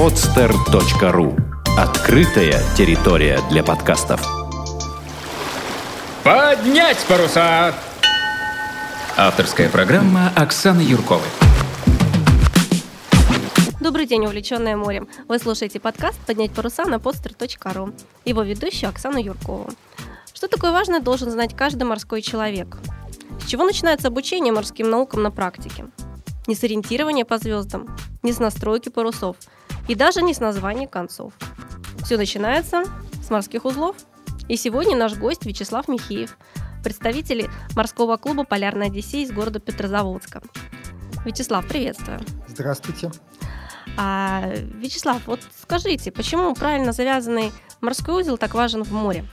podster.ru Открытая территория для подкастов. Поднять паруса! Авторская программа Оксаны Юрковой. Добрый день, увлеченная морем. Вы слушаете подкаст «Поднять паруса» на podster.ru. Его ведущая Оксана Юркова. Что такое важное, должен знать каждый морской человек. С чего начинается обучение морским наукам на практике? Не с ориентирования по звездам, не с настройки парусов и даже не с названия концов. Все начинается с морских узлов. И сегодня наш гость Вячеслав Михеев, представитель морского клуба «Полярная Одиссей» из города Петрозаводска. Вячеслав, приветствую. Здравствуйте. А, Вячеслав, вот скажите, почему правильно завязанный морской узел так важен в море?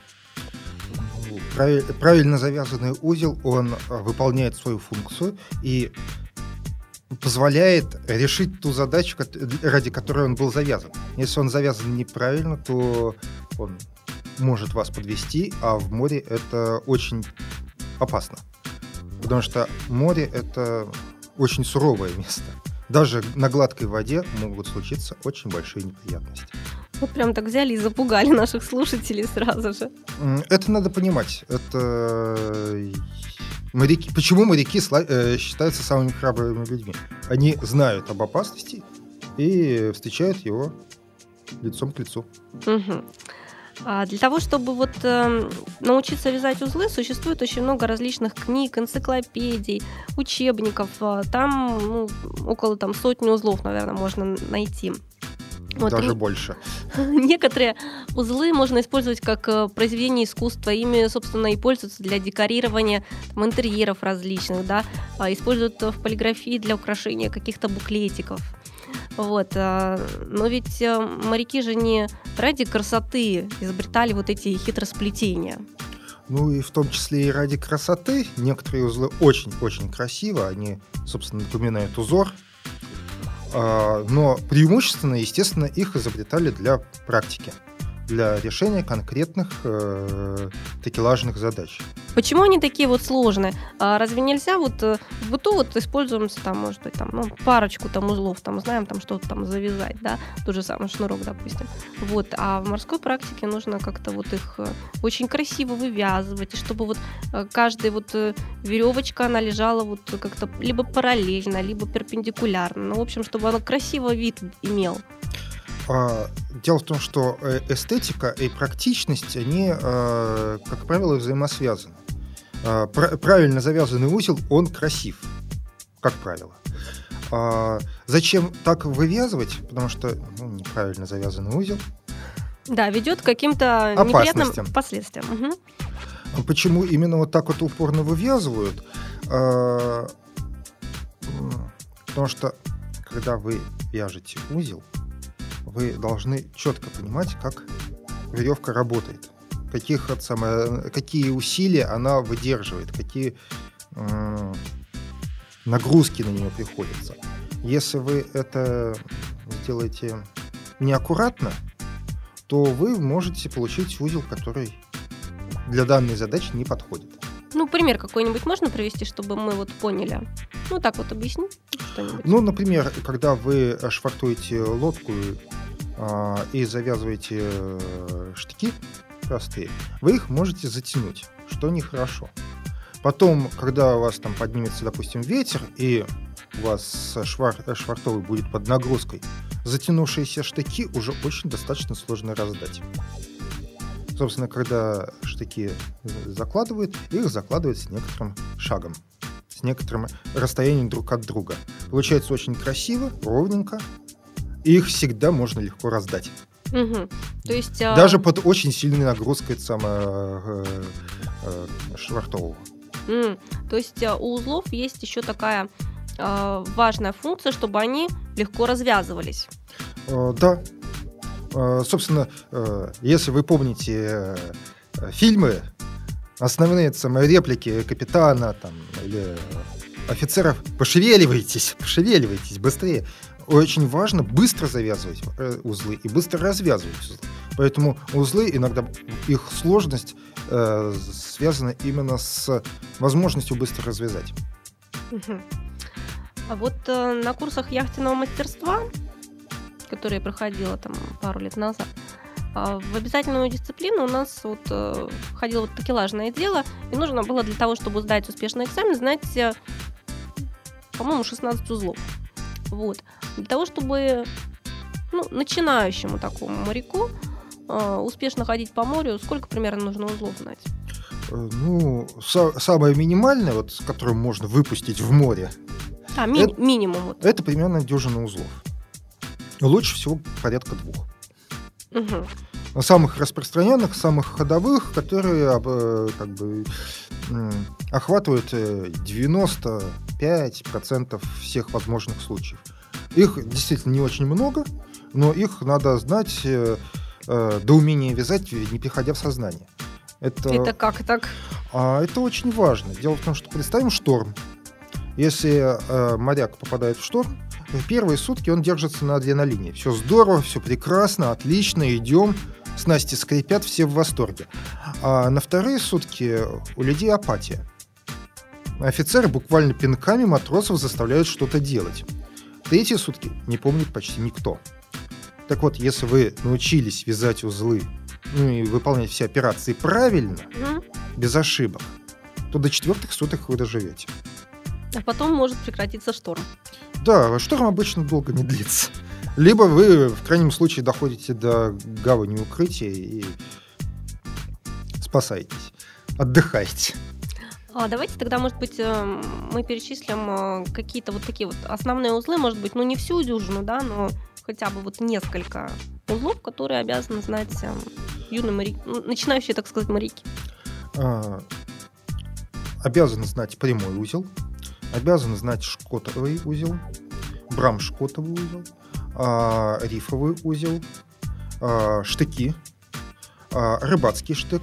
Правильно завязанный узел, он а, выполняет свою функцию и позволяет решить ту задачу, ради которой он был завязан. Если он завязан неправильно, то он может вас подвести, а в море это очень опасно. Потому что море это очень суровое место даже на гладкой воде могут случиться очень большие неприятности. Вот прям так взяли и запугали наших слушателей сразу же. Это надо понимать. Это моряки. Почему моряки э, считаются самыми храбрыми людьми? Они знают об опасности и встречают его лицом к лицу. Угу. Для того, чтобы вот э, научиться вязать узлы, существует очень много различных книг, энциклопедий, учебников. А, там ну, около там, сотни узлов, наверное, можно найти. Вот, Даже и больше. Некоторые узлы можно использовать как э, произведение искусства. Ими, собственно, и пользуются для декорирования там, интерьеров различных, да, а используют в полиграфии для украшения каких-то буклетиков. Вот. А, но ведь э, моряки же не ради красоты изобретали вот эти хитросплетения. Ну и в том числе и ради красоты. Некоторые узлы очень-очень красиво, они, собственно, напоминают узор. А, но преимущественно, естественно, их изобретали для практики для решения конкретных э, такелажных задач. Почему они такие вот сложные? А разве нельзя вот э, в быту вот используем там, может быть, там, ну, парочку там узлов, там, знаем, там что-то там завязать, да, тот же самый шнурок, допустим. Вот, а в морской практике нужно как-то вот их э, очень красиво вывязывать, и чтобы вот э, каждая вот веревочка, она лежала вот как-то либо параллельно, либо перпендикулярно. Ну, в общем, чтобы она красиво вид имел. А, дело в том, что э, эстетика и практичность, они, э, как правило, взаимосвязаны. А, правильно завязанный узел, он красив, как правило. А, зачем так вывязывать? Потому что ну, неправильно завязанный узел. Да, ведет к каким-то неприятным последствиям. Угу. Почему именно вот так вот упорно вывязывают? Потому что когда вы вяжете узел, вы должны четко понимать, как веревка работает, каких, от самое, какие усилия она выдерживает, какие э, нагрузки на нее приходятся. Если вы это сделаете неаккуратно, то вы можете получить узел, который для данной задачи не подходит. Ну, пример какой-нибудь можно привести, чтобы мы вот поняли? Ну, так вот объясни что-нибудь. Ну, например, когда вы швартуете лодку и завязываете э, штыки простые, вы их можете затянуть, что нехорошо. Потом, когда у вас там поднимется, допустим, ветер, и у вас швар, швартовый будет под нагрузкой, затянувшиеся штыки уже очень достаточно сложно раздать. Собственно, когда штыки закладывают, их закладывают с некоторым шагом, с некоторым расстоянием друг от друга. Получается очень красиво, ровненько, их всегда можно легко раздать. Угу. То есть, а... Даже под очень сильной нагрузкой самого э, э, швартового. Mm. То есть а, у узлов есть еще такая э, важная функция, чтобы они легко развязывались. Э, да. Э, собственно, э, если вы помните э, фильмы, основные самые реплики капитана там, или офицеров, пошевеливайтесь, пошевеливайтесь быстрее очень важно быстро завязывать э, узлы и быстро развязывать узлы. Поэтому узлы иногда их сложность э, связана именно с возможностью быстро развязать. А вот э, на курсах яхтенного мастерства которые я проходила там пару лет назад, а, в обязательную дисциплину у нас вот э, входило вот такелажное дело, и нужно было для того, чтобы сдать успешный экзамен, знать, э, по-моему, 16 узлов. Вот. Для того, чтобы ну, начинающему такому моряку э, успешно ходить по морю, сколько примерно нужно узлов знать? Э, Ну, са- самое минимальное, вот, с которым можно выпустить в море, А, ми- Это- минимум. Вот. это примерно дюжина узлов. Лучше всего порядка двух. Мгм. Самых распространенных, самых ходовых, которые э, как бы, охватывают э, 95% всех возможных случаев. Их действительно не очень много, но их надо знать э, э, до умения вязать, не приходя в сознание. Это, Это как так? а, это очень важно. Дело в том, что представим шторм. Если э, моряк попадает в шторм, в первые сутки он держится на адреналине. Все здорово, все прекрасно, отлично, идем. Снасти скрипят, все в восторге. А на вторые сутки у людей апатия. Офицеры буквально пинками матросов заставляют что-то делать. Третьи сутки не помнит почти никто. Так вот, если вы научились вязать узлы ну и выполнять все операции правильно, Мгм. без ошибок, то до четвертых суток вы доживете. А потом может прекратиться шторм. Да, шторм обычно долго не длится. Либо вы в крайнем случае доходите до гавани укрытия и спасаетесь, отдыхаете. А давайте тогда, может быть, э, мы перечислим э, какие-то вот такие вот основные узлы, может быть, ну не всю дюжину, да, но хотя бы вот несколько узлов, которые обязаны знать э, юные моряки, ну, начинающие, так сказать, моряки. А, обязаны знать прямой узел, обязаны знать шкотовый узел, брам-шкотовый узел, а, рифовый узел, а, штыки, а, рыбацкий штык.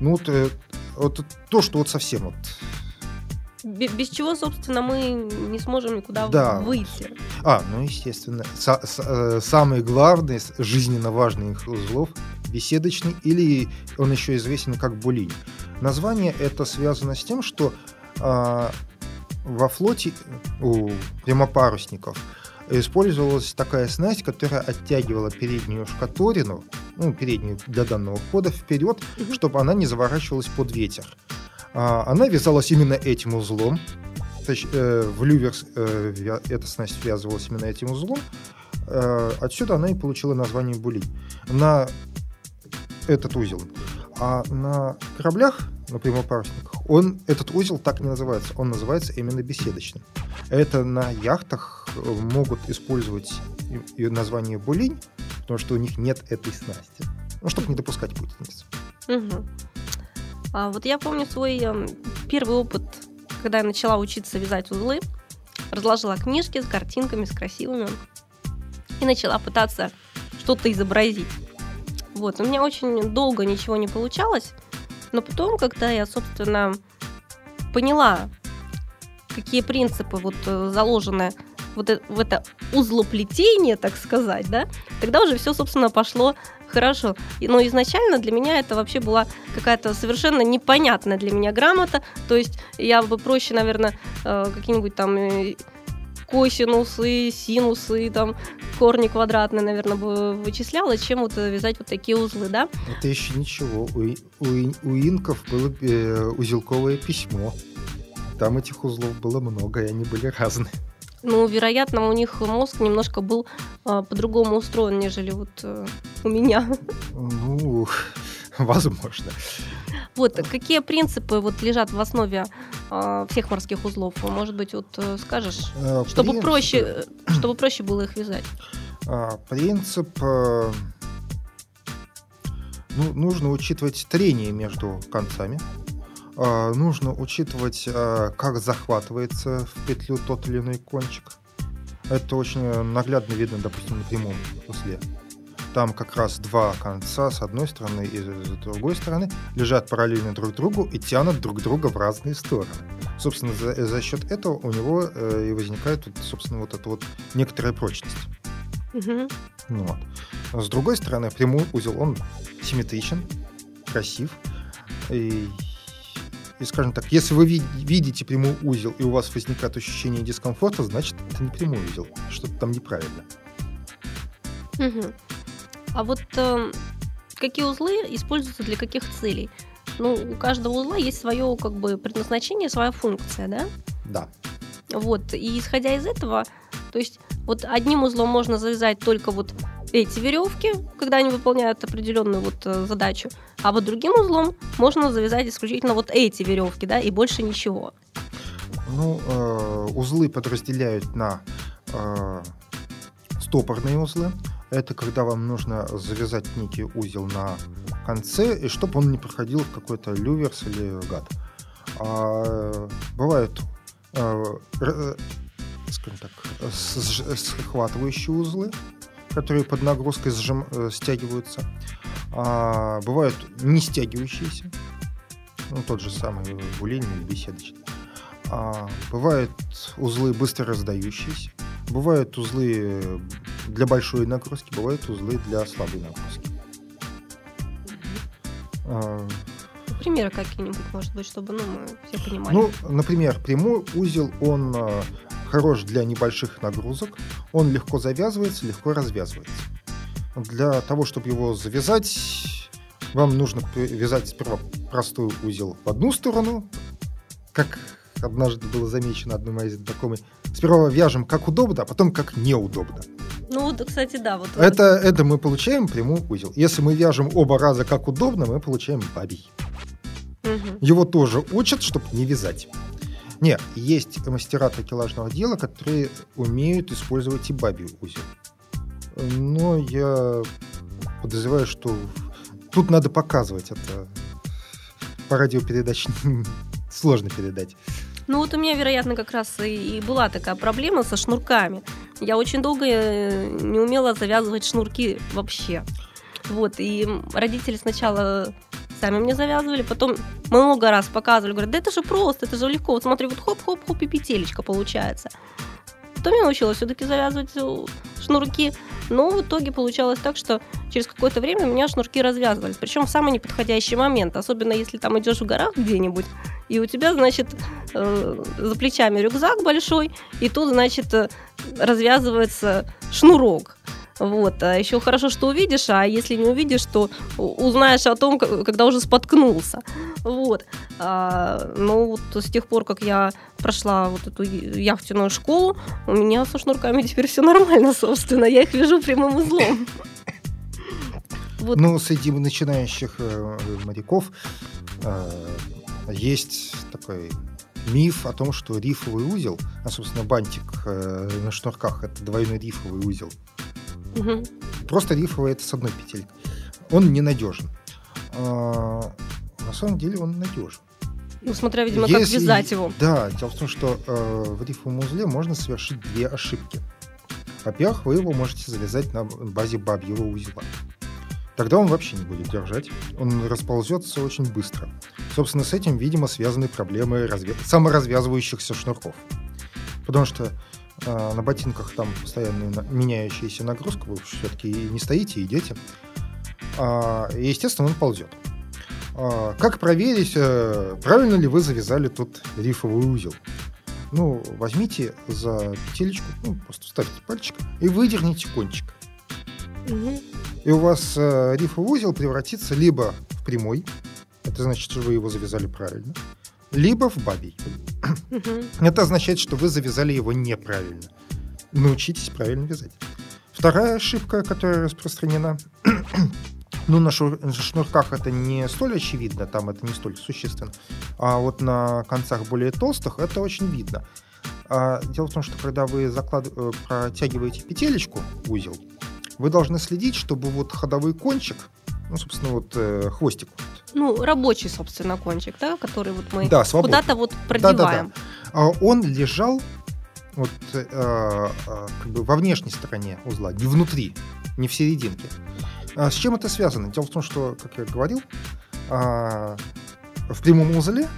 ну, вот, э, вот то, что вот совсем вот Бе- Без чего, собственно, мы не сможем никуда Да. выйти. А, ну, естественно. Са- с- э, самый главный, с- жизненно важный узлов – беседочный, или он еще известен как булинь. Название это связано с тем, что а, во флоте у прямопарусников использовалась такая снасть, которая оттягивала переднюю шкатурину, ну, переднюю для данного хода вперед, Мгм. чтобы она не заворачивалась под ветер. А, она вязалась именно этим узлом, Точ- э, в люверс э, эта снасть связывалась именно этим узлом. Э, отсюда она и получила название булей. На этот узел. А на кораблях, на прямопарусниках, он, этот узел так не называется. Он называется именно беседочным. Это на яхтах э, могут использовать название булинь, потому что у них нет этой снасти. Ну, чтобы не допускать путаницы. Мгм. А вот я помню свой эм, первый опыт, когда я начала учиться вязать узлы, разложила книжки с картинками, с красивыми, и начала пытаться что-то изобразить. Вот, у меня очень долго ничего не получалось, но потом, когда я, собственно, поняла, какие принципы вот э, заложены вот э- в это узлоплетение, так сказать, да, тогда уже все, собственно, пошло хорошо. Но изначально для меня это вообще была какая-то совершенно непонятная для меня грамота. То есть я бы проще, наверное, э, какие-нибудь там косинусы, синусы, там корни квадратные, наверное, бы вычисляла, чем вот э, вязать вот такие узлы, да? Это еще ничего. У, у, у инков было э, узелковое письмо. Там этих узлов было много, и они были разные. Ну, вероятно, у них мозг немножко был э, по-другому устроен, нежели вот э, у меня. Ну, возможно. Вот, какие принципы вот лежат в основе э, всех морских узлов? Может быть, вот э, скажешь, Э, чтобы принцип- проще, э, чтобы проще было их вязать? а, Принцип... э, ну, нужно учитывать трение между концами. А, Нужно учитывать, э, как захватывается в петлю тот или иной кончик. Это очень э, наглядно видно, допустим, на прямом узле. Там как раз два конца с одной стороны и с другой стороны лежат параллельно друг другу и тянут друг друга в разные стороны. Собственно, за, за счет этого у него э, и возникает, собственно, вот эта вот некоторая прочность. Мгм. Ну Вот. С другой стороны, прямой узел, он симметричен, красив. И и, скажем так, если вы видите прямой узел, и у вас возникает ощущение дискомфорта, значит, это не прямой узел, что-то там неправильно. Угу. А вот э, какие узлы используются для каких целей? Ну, у каждого узла есть свое как бы предназначение, своя функция, да? Да. Вот, и исходя из этого, то есть вот одним узлом можно завязать только вот эти веревки, когда они выполняют определенную вот э, задачу, а вот другим узлом можно завязать исключительно вот эти веревки, да, и больше ничего. Ну, э, узлы подразделяют на э, стопорные узлы. Это когда вам нужно завязать некий узел на конце, и чтобы он не проходил в какой-то люверс или гад. А, бывают э, э, скажем так, схватывающие узлы, которые под нагрузкой сжим, э, стягиваются. А, бывают не стягивающиеся, ну, тот же самый булейный или беседочный. А, бывают узлы быстро раздающиеся, бывают узлы для большой нагрузки, бывают узлы для слабой нагрузки. А, Примеры какие-нибудь, может быть, чтобы ну, мы все понимали. Ну, например, прямой узел, он а, хорош для небольших нагрузок, он легко завязывается, легко развязывается. Для того, чтобы его завязать, вам нужно вязать сперва простой узел в одну сторону, как однажды было замечено одной моей знакомой. Сперва вяжем как удобно, а потом как неудобно. Ну вот, кстати, да. Вот это, это мы получаем прямой узел. Если мы вяжем оба раза как удобно, мы получаем бабий. Угу. Его тоже учат, чтобы не вязать. Нет, есть мастера такелажного дела, которые умеют использовать и бабий узел. Но я подозреваю, что тут надо показывать это. По радиопередаче сложно передать. Ну вот у меня, вероятно, как раз и была такая проблема со шнурками. Я очень долго э, не умела завязывать шнурки вообще. Вот, и родители сначала сами мне завязывали, потом много раз показывали, говорят, да это же просто, это же легко, вот смотри, вот хоп-хоп-хоп и петелечка получается. Я научилась все-таки завязывать э, шнурки, но в итоге получалось так, что через какое-то время у меня шнурки развязывались, причем в самый неподходящий момент, особенно если там идешь в горах где-нибудь, и у тебя, значит, э, за плечами рюкзак большой, и тут, значит, э, развязывается шнурок. Вот. А еще хорошо, что увидишь, а если не увидишь, то узнаешь о том, когда уже споткнулся. Вот. А, ну, вот с тех пор, как я прошла вот эту яхтенную школу, у меня со шнурками теперь все нормально, собственно. Я их вяжу прямым узлом. Ну, среди начинающих э, моряков э, есть такой миф о том, что рифовый узел, а, собственно, бантик э, на шнурках – это двойной рифовый узел. Угу. Просто рифовый это с одной петелькой. Он ненадежен. А, на самом деле он надежен. Ну, смотря, видимо, Если, как вязать его. Да, дело в том, что э, в рифовом узле можно совершить две ошибки. Во-первых, вы его можете завязать на базе бабьего узла. Тогда он вообще не будет держать. Он расползется очень быстро. Собственно, с этим, видимо, связаны проблемы разве... саморазвязывающихся шнурков. Потому что на ботинках там постоянно меняющаяся нагрузка, вы все-таки не стоите, идете. А, и, естественно, он ползет. А, как проверить, э, правильно ли вы завязали тут рифовый узел? Ну, возьмите за петелечку, ну, просто вставьте пальчик и выдерните кончик. Угу. И у вас э, рифовый узел превратится либо в прямой, это значит, что вы его завязали правильно, либо в бабий. Это означает, что вы завязали его неправильно. Научитесь правильно вязать. Вторая ошибка, которая распространена, ну, на шнурках это не столь очевидно, там это не столь существенно, а вот на концах более толстых это очень видно. А, дело в том, что когда вы заклад... Э, протягиваете петелечку узел, вы должны следить, чтобы вот ходовой кончик ну, собственно, вот э, хвостик. Ну, рабочий, собственно, кончик, да, который вот мы да, куда-то вот продеваем. Да, да, да. А он лежал вот э, э, как бы во внешней стороне узла, не внутри, не в серединке. А с чем это связано? Дело в том, что, как я говорил, э, в прямом узле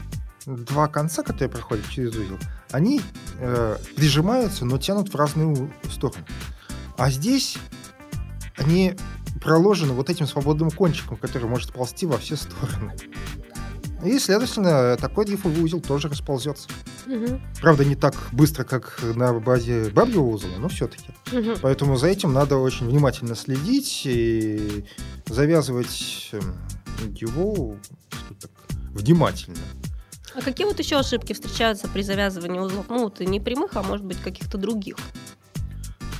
два конца, которые проходят через узел, они э, прижимаются, но тянут в разные стороны. А здесь они проложены вот этим свободным кончиком, который может ползти во все стороны. И, следовательно, такой дрейфовый узел тоже расползется. Мгм. Правда, не так быстро, как на базе бабьего узла, но все-таки. Мгм. Поэтому за этим надо очень внимательно следить и завязывать эм, его так, внимательно. А какие вот еще ошибки встречаются при завязывании узлов? Ну, вот не прямых, а может быть каких-то других.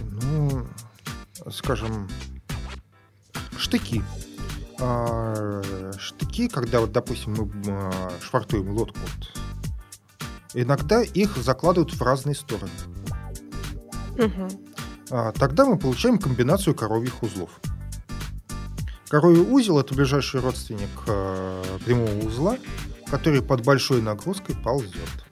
Ну, скажем, штыки. А, штыки, когда, вот, допустим, мы а, швартуем лодку, вот, иногда их закладывают в разные стороны. А, тогда мы получаем комбинацию коровьих узлов. Коровий узел – это ближайший родственник прямого узла, который под большой нагрузкой ползет.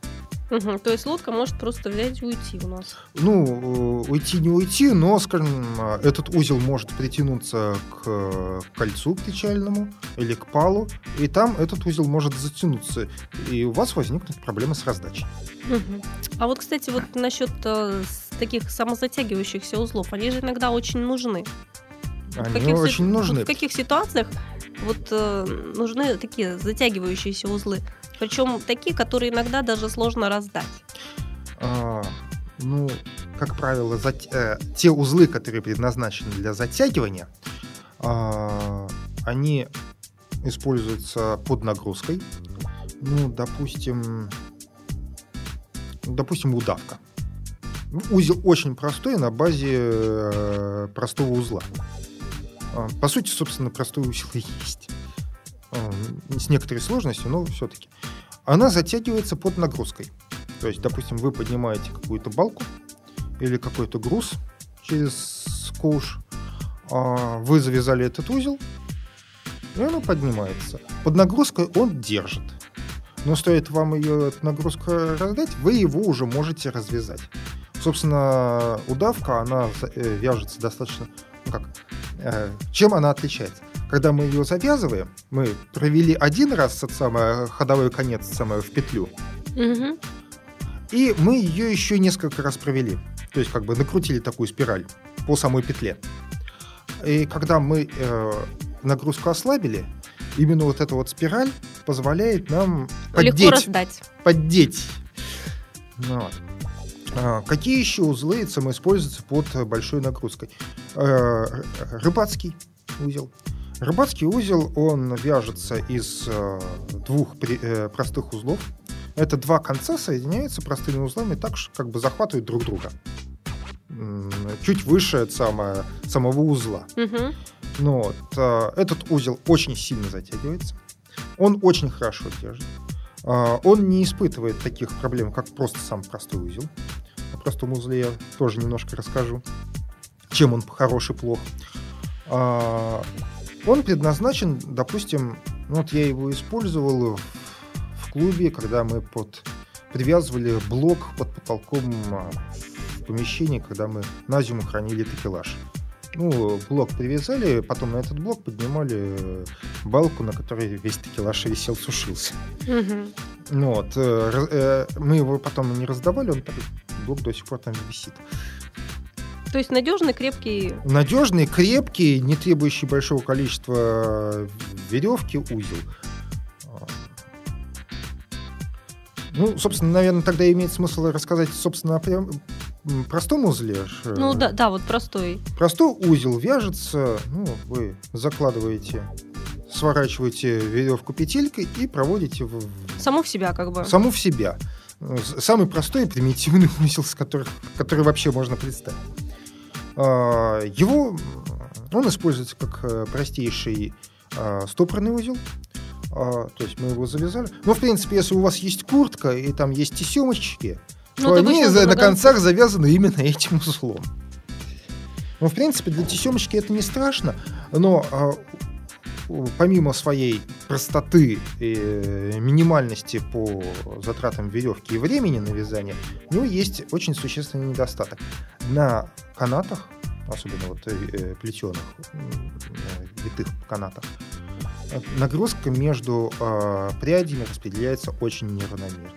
Мгм. То есть лодка может просто взять и уйти у нас. Ну, э, уйти не уйти, но, скажем, э, этот узел может притянуться к э, кольцу причальному или к палу, и там этот узел может затянуться, и у вас возникнут проблемы с раздачей. Мгм. А вот, кстати, вот насчет э, таких самозатягивающихся узлов, они же иногда очень нужны. В Они каких очень нужны. В каких ситуациях вот э, нужны такие затягивающиеся узлы? Причем такие, которые иногда даже сложно раздать. А, ну, как правило, зат- э, те узлы, которые предназначены для затягивания, а, они используются под нагрузкой. Ну, допустим, допустим, удавка. Ну, Узел очень простой на базе э, простого узла. А, По сути, собственно, простой узел и есть. А, С некоторой сложностью, но все-таки. Она затягивается под нагрузкой. То есть, допустим, вы поднимаете какую-то балку или какой-то груз через ковш, а, вы завязали этот узел, и оно поднимается. Под нагрузкой он держит. Но стоит вам ее эту нагрузку раздать, вы его уже можете развязать. Собственно, удавка, она э, вяжется достаточно... Ну как? э, чем она отличается? Когда мы ее завязываем, мы провели один раз это самое, ходовой конец самое, в петлю, Мгм. и мы ее еще несколько раз провели. То есть как бы накрутили такую спираль по самой петле. И когда мы э, нагрузку ослабили, именно вот эта вот спираль позволяет нам Легко поддеть, раздать. поддеть. Ну вот. А, Какие еще узлы самоиспользуются под э, большой нагрузкой? Э, Рыбацкий узел. Рыбацкий узел, он вяжется из э, двух э, простых узлов. Это два конца соединяются простыми узлами так, что как бы захватывают друг друга. Чуть выше от самого, самого узла. Ну вот, а, этот узел очень сильно затягивается. Он очень хорошо держит. Он не испытывает таких проблем, как просто сам простой узел. О простом узле я тоже немножко расскажу, чем он хорош и плох. Он предназначен, допустим, ну вот я его использовал в, в клубе, когда мы под привязывали блок под потолком а, в помещении, когда мы на зиму хранили такелаж. Ну, блок привязали, потом на этот блок поднимали э, балку, на которой весь такелаж висел, сушился. Мгм. Ну вот, э, э, мы его потом не раздавали, он блок до сих пор там висит. То есть надежный, крепкий. Надежный, крепкий, не требующий большого количества веревки узел. А. Ну, собственно, наверное, тогда имеет смысл рассказать, собственно, о прям- простом узле. Ш- Ну да, да, вот простой. Простой узел вяжется, ну, вы закладываете, сворачиваете веревку петелькой и проводите в, Саму в себя как бы. саму в себя. Самый простой и примитивный узел, с которых, который вообще можно представить. А, Его, он используется как э, простейший а, стопорный узел. А, То есть мы его завязали. Но, в принципе, если у вас есть куртка и там есть тесемочки, Ну, то они за- на концах завязаны именно этим узлом. Ну, в принципе, для тесемочки это не страшно, но помимо своей простоты и э, минимальности по затратам веревки и времени на вязание, у него есть очень существенный недостаток. На канатах, особенно вот э, плетеных, витых канатах, э, нагрузка между э, прядями распределяется очень неравномерно.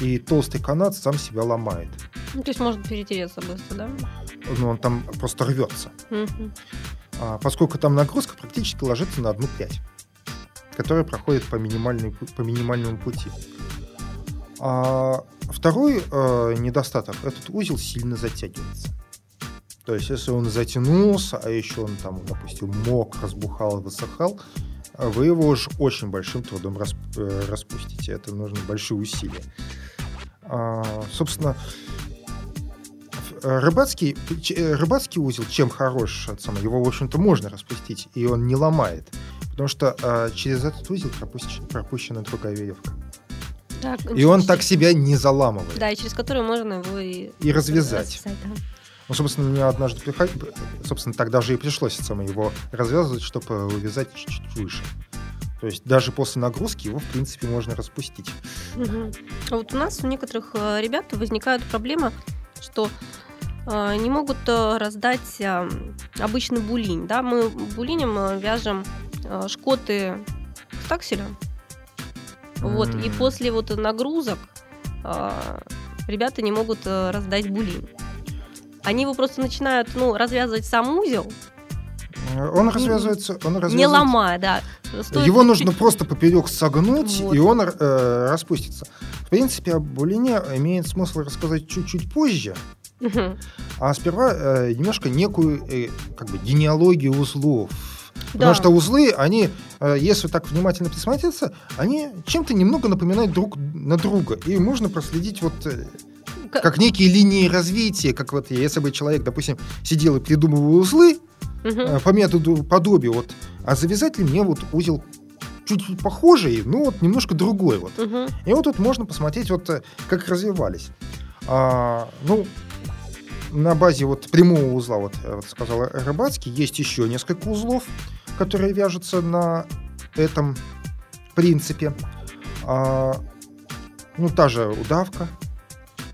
И толстый канат сам себя ломает. Ну, то есть может перетереться быстро, да? Ну, он там просто рвется. Мгм. А, поскольку там нагрузка практически ложится на одну прядь. которая проходит по, по минимальному пути. А второй э, недостаток – этот узел сильно затягивается. То есть, если он затянулся, а еще он там, допустим, мок, разбухал, высыхал, вы его уж очень большим трудом расп э, распустите. Это нужны большие усилия. А, собственно, рыбацкий, э, рыбацкий узел чем хорош? Его, в общем-то, можно распустить, и он не ломает. Потому что а, через этот узел пропущена, пропущена другая веревка. Так, и он так себя не заламывает. Да, и через которую можно его и, и развязать. развязать да. Ну, собственно, мне однажды приходил, собственно, тогда же и пришлось самое его развязывать, чтобы вывязать чуть-чуть выше. То есть даже после нагрузки его, в принципе, можно распустить. Угу. А вот у нас у некоторых э, ребят возникает проблема, что э, не могут э, раздать обычный булинь. Да? Мы булинем вяжем шкоты с такселем. Mm. Вот, и после вот нагрузок ребята не могут раздать булинь. Они его просто начинают ну, развязывать сам узел. Он развязывается, он развязывается. Не ломая, да. Стоит... Его нужно просто поперек согнуть, вот. и он э, распустится. В принципе, об булине имеет смысл рассказать чуть-чуть позже. Угу. А сперва э, немножко некую э, как бы генеалогию узлов. Да. Потому что узлы, они, э, если так внимательно присмотреться, они чем-то немного напоминают друг на друга. И можно проследить вот э, как некие линии развития, как вот если бы человек, допустим, сидел и придумывал узлы угу. по методу подобия, вот, а завязать ли мне вот узел чуть похожий, но вот немножко другой вот. Угу. И вот тут можно посмотреть вот э, как развивались. А, ну, на базе вот прямого узла, вот вот сказал рыбацкий, есть еще несколько узлов, которые вяжутся на этом принципе. А, ну, та же удавка,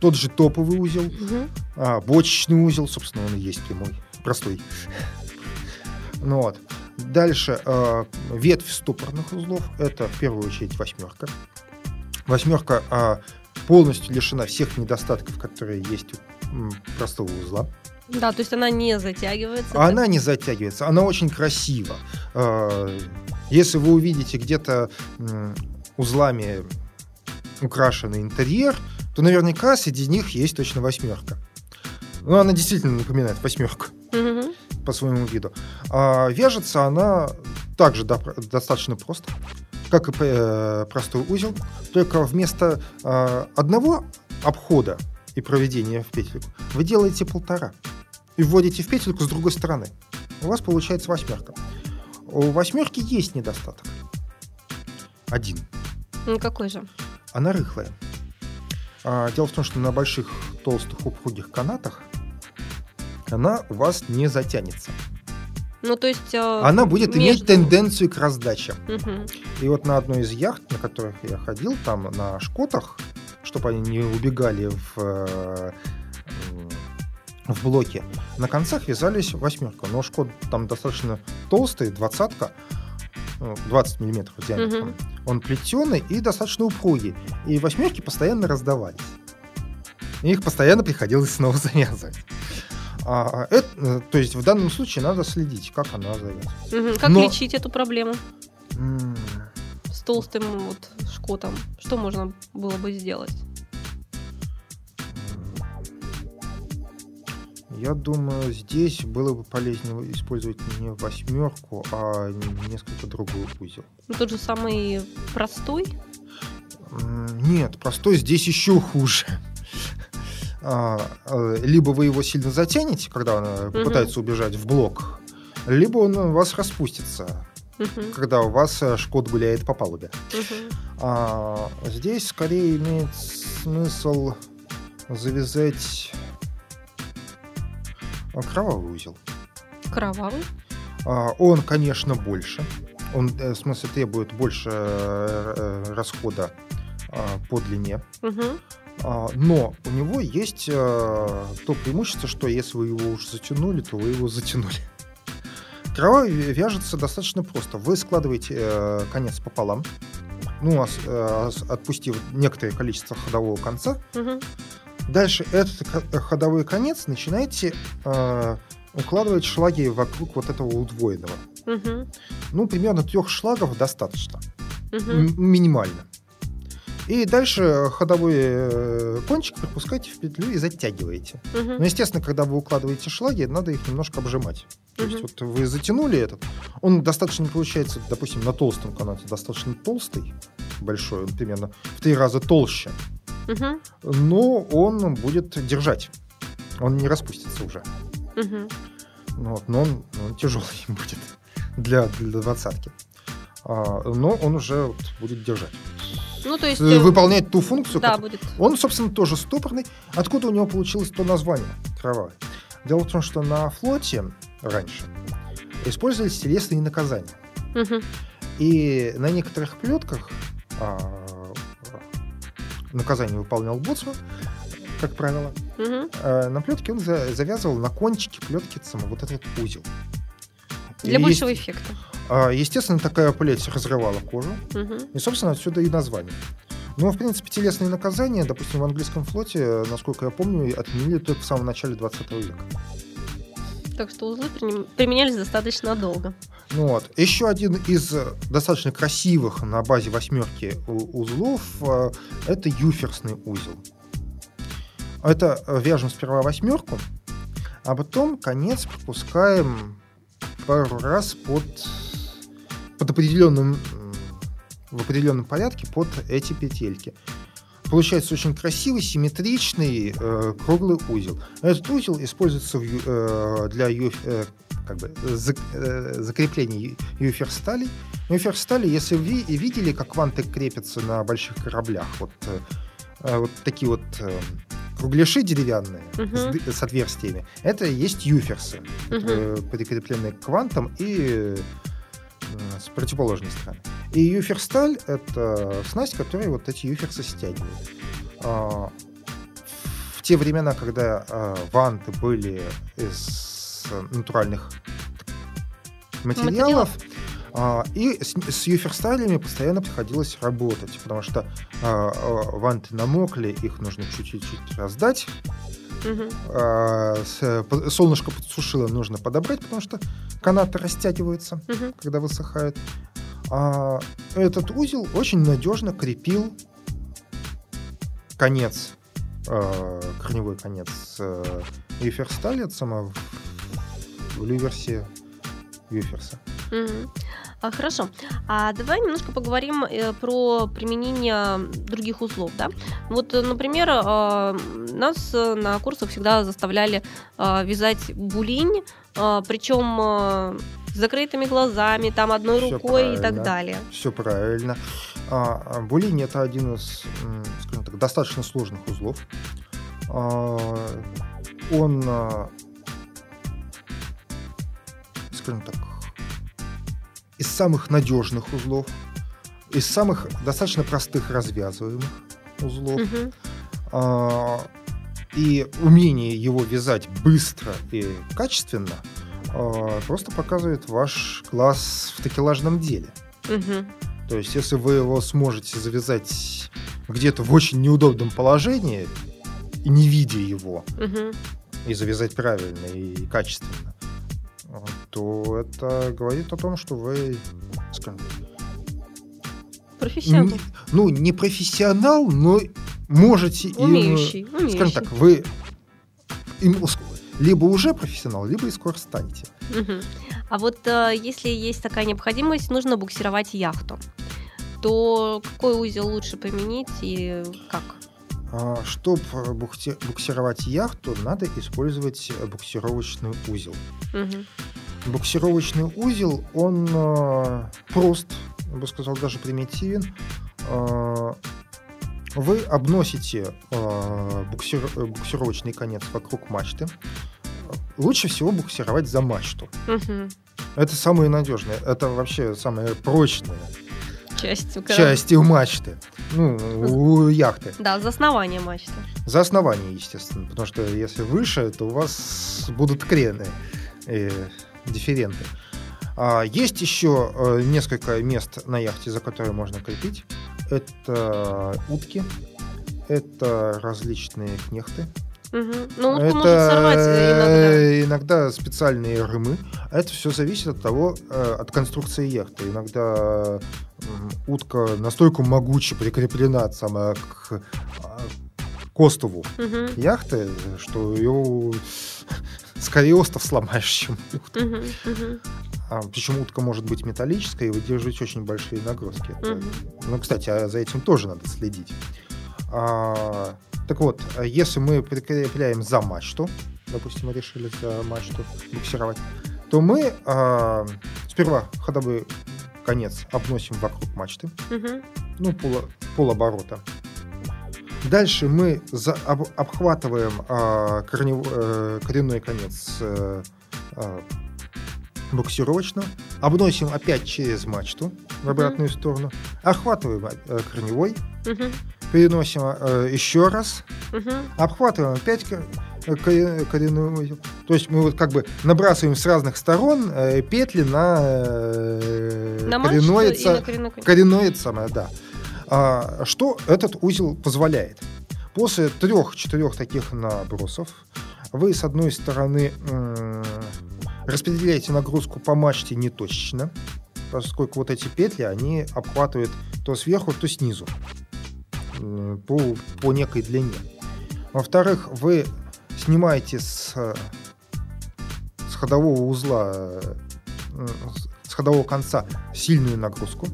тот же топовый узел, угу. а, бочечный узел, собственно, он и есть прямой, простой. Ну вот. Дальше э, ветвь стопорных узлов. Это в первую очередь восьмерка. Восьмерка э, полностью лишена всех недостатков, которые есть у простого узла. Да, то есть она не затягивается. Она так? не затягивается, она очень красива. Э, если вы увидите где-то э, узлами украшенный интерьер, то наверняка среди них есть точно восьмерка. Ну, она действительно напоминает восьмерку угу. По своему виду. А вяжется она также да, достаточно просто, как и э, простой узел, только вместо э, одного обхода и проведения в петельку вы делаете полтора и вводите в петельку с другой стороны. У вас получается восьмерка. У восьмерки есть недостаток. Один. Ну, какой же? Она рыхлая. А, дело в том, что на больших толстых упругих канатах она у вас не затянется. Ну, то есть... Э, она будет между... иметь тенденцию к раздаче. Угу. И вот на одной из яхт, на которых я ходил, там на шкотах, чтобы они не убегали в, э, в блоке, на концах вязались восьмерка. Но шкот там достаточно толстый, двадцатка, 20 ну, миллиметров диаметром. Угу. Он плетеный и достаточно упругий. И восьмерки постоянно раздавались. И их постоянно приходилось снова завязывать. А, это, э, то есть в данном случае надо следить, как она завязывается. Угу. Как Но... лечить эту проблему? М- С толстым вот шкотом. Что можно было бы сделать? Я думаю, здесь было бы полезнее использовать не восьмерку, а несколько другой узел. Ну, тот же самый простой? Нет, простой здесь еще хуже. А, либо вы его сильно затянете, когда он попытается угу. убежать в блок, либо он у вас распустится, угу. когда у вас э, шкот гуляет по палубе. Угу. А, здесь скорее имеет смысл завязать кровавый узел. Кровавый? А, он, конечно, больше. Он, э, в смысле, требует больше э, э, расхода по длине. Угу. Но у него есть то преимущество, что если вы его уже затянули, то вы его затянули. Кровавый вяжется достаточно просто. Вы складываете конец пополам, ну, отпустив некоторое количество ходового конца, угу. Дальше этот ходовой конец начинаете э, укладывать шлаги вокруг вот этого удвоенного. Мгм. Ну, примерно трех шлагов достаточно. М- минимально. И дальше ходовой э, кончик пропускаете в петлю и затягиваете. Мгм. Но, естественно, когда вы укладываете шлаги, надо их немножко обжимать. То есть вот вы затянули этот, он достаточно получается, допустим, на толстом канате достаточно толстый, большой, он примерно в три раза толще, Мгм. но он будет держать. Он не распустится уже. Ну вот, но он, он тяжелый будет для, для двадцатки. А, но он уже вот будет держать. Ну, то есть... Э, э, Выполнять ту функцию, Да, будет. Он, собственно, тоже стопорный. Откуда у него получилось то название кровавый? Дело в том, что на флоте раньше использовались телесные наказания. Мгм. И на некоторых плетках а, наказание выполнял боцман, как правило. Мгм. А на плетке он за- завязывал на кончике плетки сам вот этот узел. Для И большего есть- эффекта. А, Естественно, такая плеть разрывала кожу. Мгм. И, собственно, отсюда и название. Но, в принципе, телесные наказания, допустим, в английском флоте, насколько я помню, отменили только в самом начале 20 века. Так что узлы применялись достаточно долго. Ну вот. Еще один из достаточно красивых на базе восьмерки узлов э, это юферсный узел. Это вяжем сперва восьмерку, а потом конец пропускаем пару раз под, под определенным в определенном порядке под эти петельки. Получается очень красивый, симметричный, э, круглый узел. Этот узел используется в э, для э, как бы, зак- э, закрепления ю- юферсталей. Юферстали, если вы ви- видели, как ванты крепятся на больших кораблях, вот, э, э, вот такие вот э, кругляши деревянные Мгм. с, с отверстиями, это и есть юферсы, которые прикреплены к вантам и с противоположной стороны. И юферсталь — это снасть, которая вот эти юферсы стягивает. А, В те времена, когда а, ванты были из натуральных материалов, а, и с, с юферсталями постоянно приходилось работать, потому что ванты намокли, их нужно чуть-чуть раздать, А, по- солнышко подсушило, нужно подобрать, потому что канаты растягиваются, Мгм. когда высыхают. А этот узел очень надежно крепил конец, э, корневой конец э, юферстали, это сама в, в люверсе юферса. Мгм. А, хорошо. А давай немножко поговорим э, про применение других узлов, да? Вот, э, например, э, нас э, на курсах всегда заставляли э, вязать булинь, э, причем э, с закрытыми глазами, там одной Всё рукой и так далее. Все правильно. А, а, булинь это один из, скажем так, достаточно сложных узлов. А, он, а, скажем так, из самых надежных узлов, из самых достаточно простых развязываемых узлов. Мгм. А, и умение его вязать быстро и качественно а, просто показывает ваш класс в такелажном деле. Мгм. То есть, если вы его сможете завязать где-то в очень неудобном положении, не видя его, Мгм. и завязать правильно и качественно, то это говорит о том, что вы, скажем, Профессионал. не- ну, не профессионал, но можете... им, Умеющий. Скажем умеющий. так, вы им либо уже профессионал, либо и скоро станете. Мгм. А вот э, если есть такая необходимость, нужно буксировать яхту, то какой узел лучше применить и как? Чтобы буксировать яхту, надо использовать э, буксировочный узел. Мгм. Буксировочный узел, он э, прост, я бы сказал, даже примитивен. Э, Вы обносите э, буксир- э, буксировочный конец вокруг мачты. Лучше всего буксировать за мачту. Мгм. Это самое надежное, это вообще самая прочная Часть. у корабля. часть у мачты, ну, у яхты. Да, за основание мачты. За основание, естественно, потому что если выше, то у вас будут крены, и дифференты. А, есть еще э, несколько мест на яхте, за которые можно крепить. Это утки, это различные кнехты, Ну, утку это может сорвать иногда. э, иногда специальные рымы. Это все зависит от того, э, от конструкции яхты. Иногда утка настолько могуче прикреплена сама к а, к остову Мгм. яхты, что ее скорее остов сломаешь, чем утку. Мгм. Мгм. А, причем утка может быть металлической и выдерживать очень большие нагрузки. Мгм. Ну, кстати, а за этим тоже надо следить. А, так вот, а если мы прикрепляем за мачту, допустим, мы решили за мачту буксировать, то мы а, сперва ходовой конец обносим вокруг мачты, Мгм. ну, пола, полоборота. Дальше мы за- об- обхватываем а, корнев- э, коренной конец э, а, буксировочно, обносим опять через мачту в обратную сторону, охватываем э, корневой, Мгм. Переносим э, еще раз, Мгм. обхватываем опять э, коре- коренной узел. То есть мы вот как бы набрасываем с разных сторон э, петли на, э, На коренное ца- конец. коренное самое, да. А, что этот узел позволяет? После трех-четырех таких набросов вы с одной стороны м, распределяете нагрузку по мачте неточечно, поскольку вот эти петли, они обхватывают то сверху, то снизу по, по некой длине. Во-вторых, вы снимаете с, э, с ходового узла, э, с ходового конца сильную нагрузку,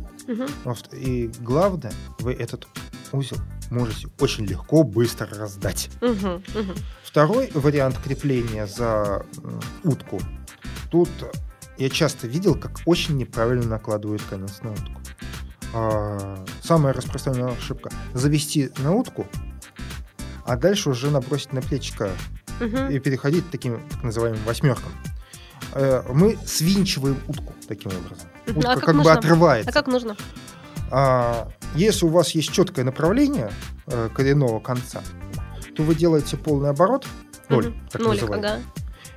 в- И главное, вы этот узел можете очень легко, быстро раздать. Мгм. Мгм. Второй вариант крепления за утку. Тут я часто видел, как очень неправильно накладывают конец на утку. А, самая распространенная ошибка – завести на утку, а дальше уже набросить на плечико Мгм. и переходить к таким так называемым восьмеркам. Э, Мы свинчиваем утку таким образом. Утка А как, как бы отрывается. А как нужно? А, если у вас есть четкое направление э, коренного конца, то вы делаете полный оборот, ноль, так Нолик, называемый.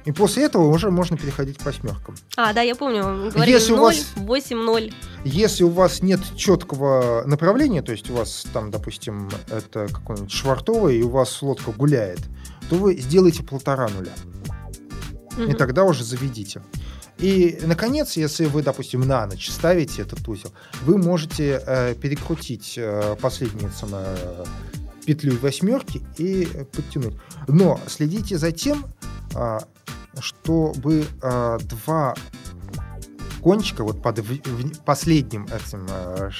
И после этого уже можно переходить к восьмеркам. А, да, я помню, говорили Если у 0, вас- 8, 0. Если у вас нет четкого направления, то есть у вас там, допустим, это какой-нибудь швартовый, и у вас лодка гуляет, то вы сделаете полтора нуля. И тогда уже заведите. И, наконец, если вы, допустим, на ночь ставите этот узел, вы можете э, перекрутить э, последнюю самое, петлю восьмерки и э, подтянуть. Но следите за тем, чтобы а, два кончика вот под последним этим э,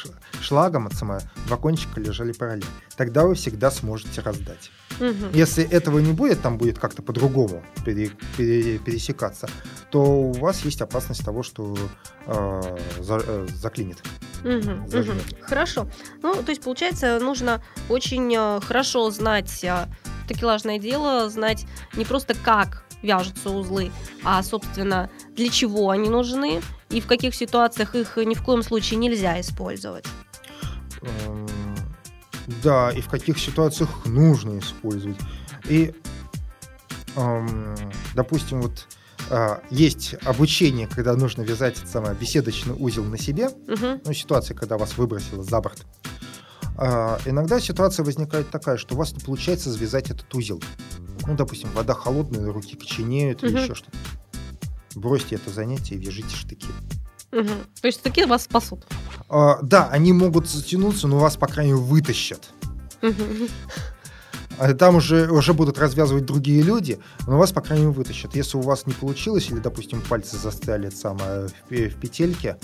шлагом это самое, два кончика лежали параллельно. Тогда вы всегда сможете раздать. Мгм. Если этого не будет, там будет как-то по-другому пере- пере- пересекаться, то у вас есть опасность того, что э, за- э, заклинит. Зажмёт. мгм. Хорошо. Ну, то есть, получается, нужно очень э, хорошо знать э, такелажное дело, знать не просто как вяжутся узлы, а, собственно, для чего они нужны и в каких ситуациях их ни в коем случае нельзя использовать. Эм, Да, и в каких ситуациях нужно использовать. И, эм, допустим, вот а, есть обучение, когда нужно вязать этот самый беседочный узел на себе, Мгм. ну, ситуация, когда вас выбросило за борт. А, иногда ситуация возникает такая, что у вас не получается завязать этот узел. Ну, допустим, вода холодная, руки коченеют или Мгм. еще что-то. Бросьте это занятие и вяжите штыки. Мгм. То есть такие вас спасут. А, да, они могут затянуться, но вас, по крайней мере, вытащат. А Там уже, уже будут развязывать другие люди, но вас, по крайней мере, вытащат. Если у вас не получилось, или, допустим, пальцы застряли самое, в, пе- в петельке,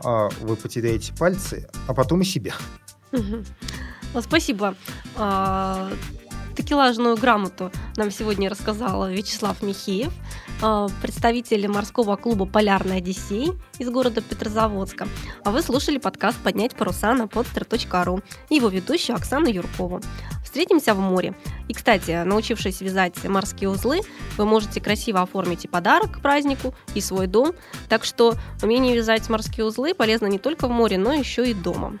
а, вы потеряете пальцы, а потом и себя. Спасибо. Такелажную грамоту нам сегодня рассказал Вячеслав Михеев, а, представитель морского клуба «Полярный Одиссей» из города Петрозаводска. А вы слушали подкаст «Поднять паруса» на podster.ru и его ведущую Оксану Юркову. Встретимся в море. И, кстати, научившись вязать морские узлы, вы можете красиво оформить и подарок к празднику, и свой дом. Так что умение вязать морские узлы полезно не только в море, но еще и дома.